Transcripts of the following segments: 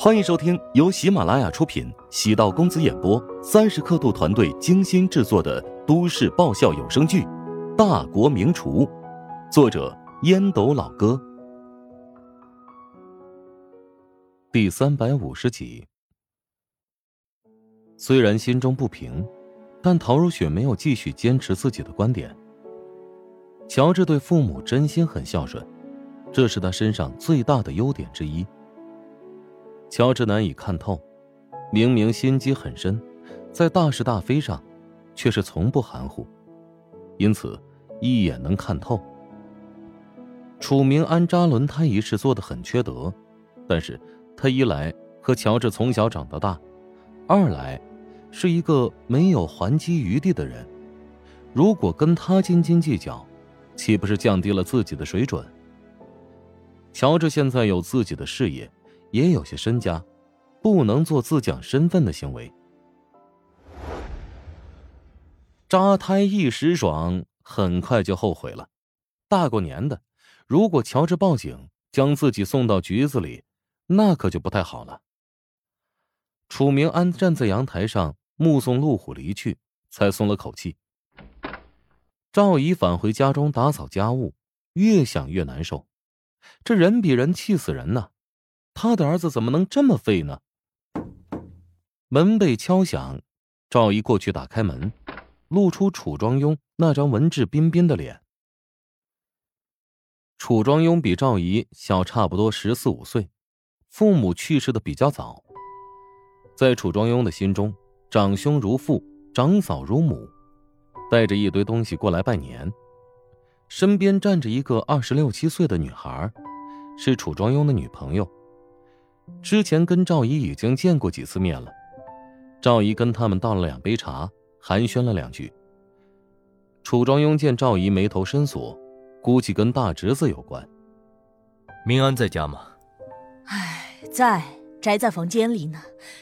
欢迎收听由喜马拉雅出品、喜道公子演播、三十刻度团队精心制作的都市爆笑有声剧《大国名厨》，作者烟斗老哥，第三百五十集。虽然心中不平，但陶如雪没有继续坚持自己的观点。乔治对父母真心很孝顺，这是他身上最大的优点之一。乔治难以看透，明明心机很深，在大是大非上，却是从不含糊，因此一眼能看透。楚明安扎轮胎一事做得很缺德，但是他一来和乔治从小长到大，二来是一个没有还击余地的人，如果跟他斤斤计较。岂不是降低了自己的水准？乔治现在有自己的事业，也有些身家，不能做自降身份的行为。扎胎一时爽，很快就后悔了。大过年的，如果乔治报警，将自己送到局子里，那可就不太好了。楚明安站在阳台上，目送路虎离去，才松了口气。赵姨返回家中打扫家务，越想越难受。这人比人气死人呐！他的儿子怎么能这么废呢？门被敲响，赵姨过去打开门，露出楚庄庸那张文质彬彬的脸。楚庄庸比赵姨小差不多十四五岁，父母去世的比较早，在楚庄庸的心中，长兄如父，长嫂如母。带着一堆东西过来拜年，身边站着一个二十六七岁的女孩，是楚庄庸的女朋友。之前跟赵姨已经见过几次面了，赵姨跟他们倒了两杯茶，寒暄了两句。楚庄庸见赵姨眉头深锁，估计跟大侄子有关。明安在家吗？唉，在，宅在房间里呢，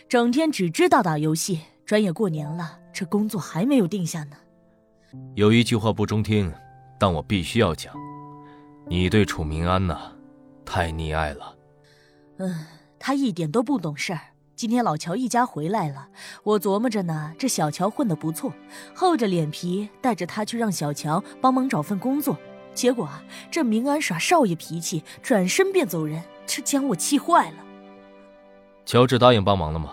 整天只知道打游戏。转眼过年了，这工作还没有定下呢。有一句话不中听，但我必须要讲。你对楚明安呐，太溺爱了。嗯，他一点都不懂事儿。今天老乔一家回来了，我琢磨着呢，这小乔混得不错，厚着脸皮带着他去让小乔帮忙找份工作。结果啊，这明安耍少爷脾气，转身便走人，这将我气坏了。乔治答应帮忙了吗？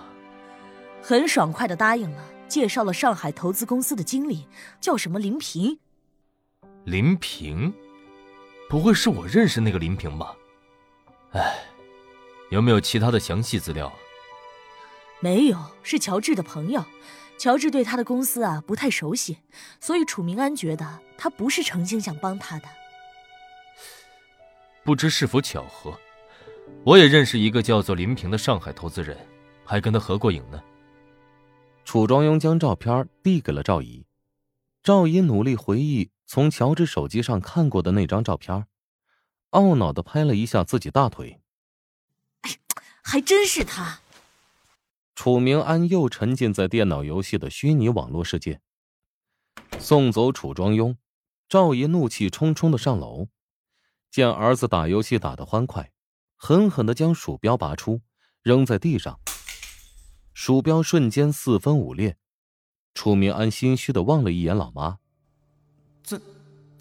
很爽快的答应了。介绍了上海投资公司的经理，叫什么林平。林平，不会是我认识那个林平吧？哎，有没有其他的详细资料？没有，是乔治的朋友。乔治对他的公司啊不太熟悉，所以楚明安觉得他不是诚心想帮他的。不知是否巧合，我也认识一个叫做林平的上海投资人，还跟他合过影呢。楚庄庸将照片递给了赵姨，赵姨努力回忆从乔治手机上看过的那张照片，懊恼的拍了一下自己大腿。还真是他。楚明安又沉浸在电脑游戏的虚拟网络世界。送走楚庄庸，赵爷怒气冲冲的上楼，见儿子打游戏打得欢快，狠狠的将鼠标拔出，扔在地上。鼠标瞬间四分五裂，楚明安心虚的望了一眼老妈。怎，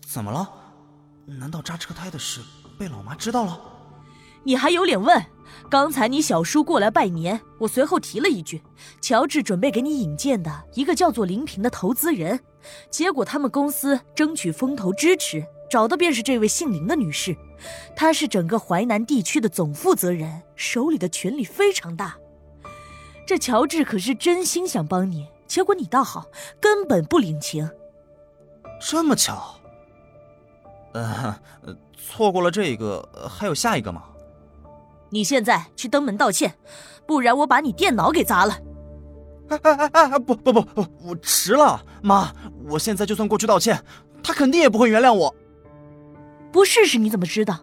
怎么了？难道扎车胎的事被老妈知道了？你还有脸问？刚才你小叔过来拜年，我随后提了一句，乔治准备给你引荐的一个叫做林平的投资人，结果他们公司争取风投支持，找的便是这位姓林的女士，她是整个淮南地区的总负责人，手里的权力非常大。这乔治可是真心想帮你，结果你倒好，根本不领情。这么巧？呃，错过了这个，还有下一个吗？你现在去登门道歉，不然我把你电脑给砸了。哎哎哎哎！不不不不，我迟了，妈，我现在就算过去道歉，他肯定也不会原谅我。不试试你怎么知道？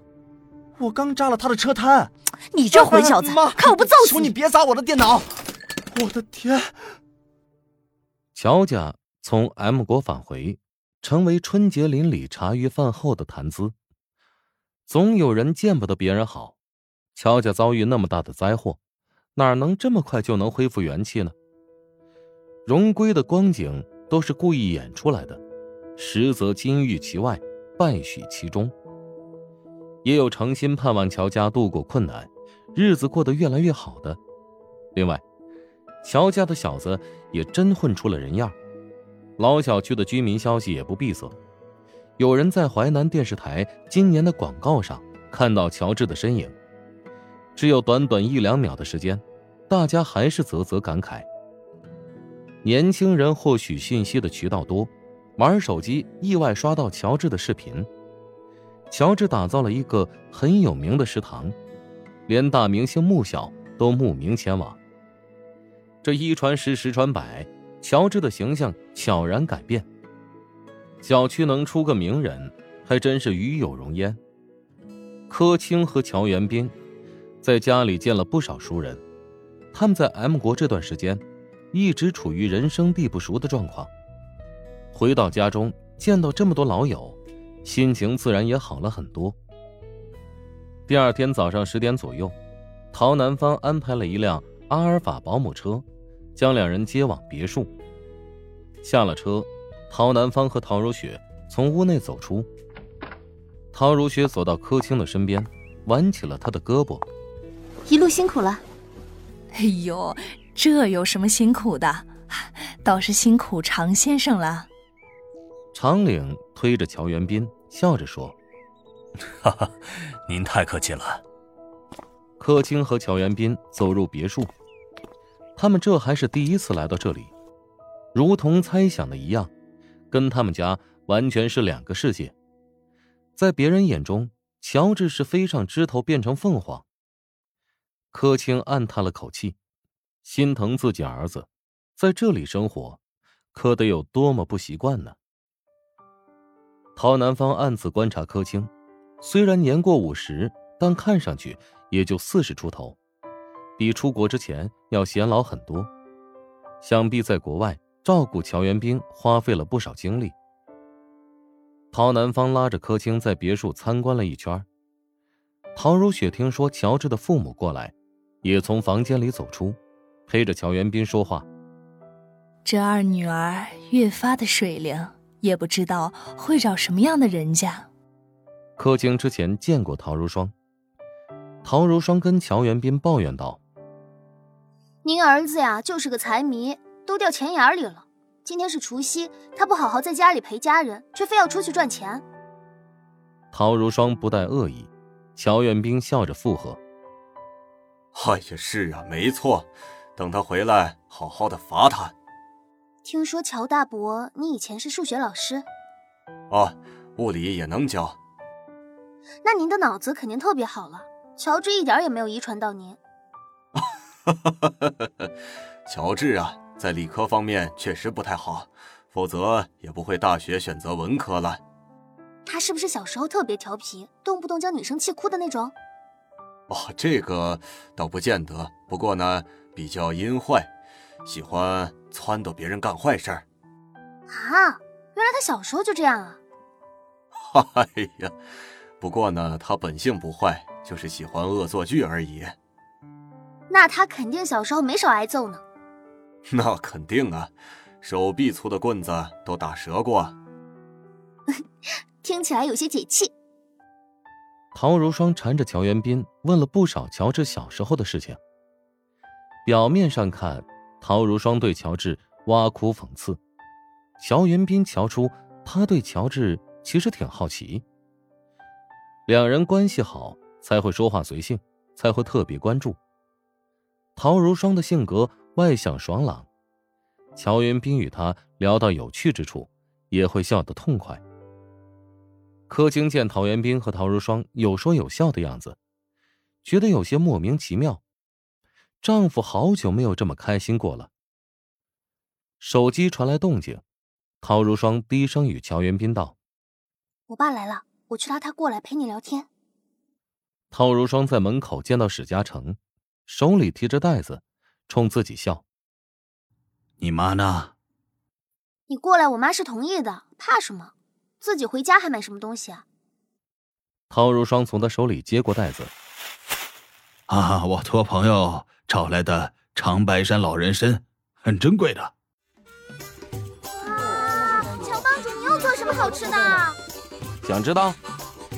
我刚扎了他的车胎。你这混小子，妈看我不揍死你！求你别砸我的电脑！我的天！乔家从 M 国返回，成为春节邻里茶余饭后的谈资。总有人见不得别人好，乔家遭遇那么大的灾祸，哪能这么快就能恢复元气呢？荣归的光景都是故意演出来的，实则金玉其外，败絮其中。也有诚心盼望乔家度过困难，日子过得越来越好的。另外，乔家的小子也真混出了人样。老小区的居民消息也不闭塞，有人在淮南电视台今年的广告上看到乔治的身影。只有短短一两秒的时间，大家还是啧啧感慨。年轻人获取信息的渠道多，玩手机意外刷到乔治的视频。乔治打造了一个很有名的食堂，连大明星穆小都慕名前往。这一传十，十传百，乔治的形象悄然改变。小区能出个名人，还真是与有荣焉。柯青和乔元斌在家里见了不少熟人，他们在 M 国这段时间一直处于人生地不熟的状况。回到家中，见到这么多老友。心情自然也好了很多。第二天早上十点左右，陶南方安排了一辆阿尔法保姆车，将两人接往别墅。下了车，陶南方和陶如雪从屋内走出。陶如雪走到柯青的身边，挽起了他的胳膊：“一路辛苦了。”“哎呦，这有什么辛苦的？倒是辛苦常先生了。”长岭推着乔元斌，笑着说：“哈哈，您太客气了。”柯青和乔元斌走入别墅，他们这还是第一次来到这里，如同猜想的一样，跟他们家完全是两个世界。在别人眼中，乔治是飞上枝头变成凤凰。柯青暗叹了口气，心疼自己儿子，在这里生活，可得有多么不习惯呢？陶南方暗自观察柯青，虽然年过五十，但看上去也就四十出头，比出国之前要显老很多。想必在国外照顾乔元兵花费了不少精力。陶南方拉着柯青在别墅参观了一圈。陶如雪听说乔治的父母过来，也从房间里走出，陪着乔元兵说话。这二女儿越发的水灵。也不知道会找什么样的人家。柯青之前见过陶如霜，陶如霜跟乔元斌抱怨道：“您儿子呀，就是个财迷，都掉钱眼里了。今天是除夕，他不好好在家里陪家人，却非要出去赚钱。”陶如霜不带恶意，乔远兵笑着附和：“哎呀，是啊，没错，等他回来，好好的罚他。”听说乔大伯，你以前是数学老师，啊，物理也能教。那您的脑子肯定特别好了。乔治一点也没有遗传到您。乔治啊，在理科方面确实不太好，否则也不会大学选择文科了。他是不是小时候特别调皮，动不动将女生气哭的那种？哦，这个倒不见得，不过呢，比较阴坏。喜欢撺掇别人干坏事儿，啊！原来他小时候就这样啊！哎呀，不过呢，他本性不坏，就是喜欢恶作剧而已。那他肯定小时候没少挨揍呢。那肯定啊，手臂粗的棍子都打折过。听起来有些解气。陶如霜缠着乔元斌问了不少乔治小时候的事情。表面上看。陶如霜对乔治挖苦讽刺，乔元斌瞧出他对乔治其实挺好奇。两人关系好，才会说话随性，才会特别关注。陶如霜的性格外向爽朗，乔元斌与他聊到有趣之处，也会笑得痛快。柯青见陶元斌和陶如霜有说有笑的样子，觉得有些莫名其妙。丈夫好久没有这么开心过了。手机传来动静，陶如霜低声与乔元斌道：“我爸来了，我去拉他过来陪你聊天。”陶如霜在门口见到史嘉诚，手里提着袋子，冲自己笑：“你妈呢？”“你过来，我妈是同意的，怕什么？自己回家还买什么东西啊？”陶如霜从他手里接过袋子。啊，我托朋友找来的长白山老人参，很珍贵的。哇，乔帮主，你又做什么好吃的？想知道？嗯。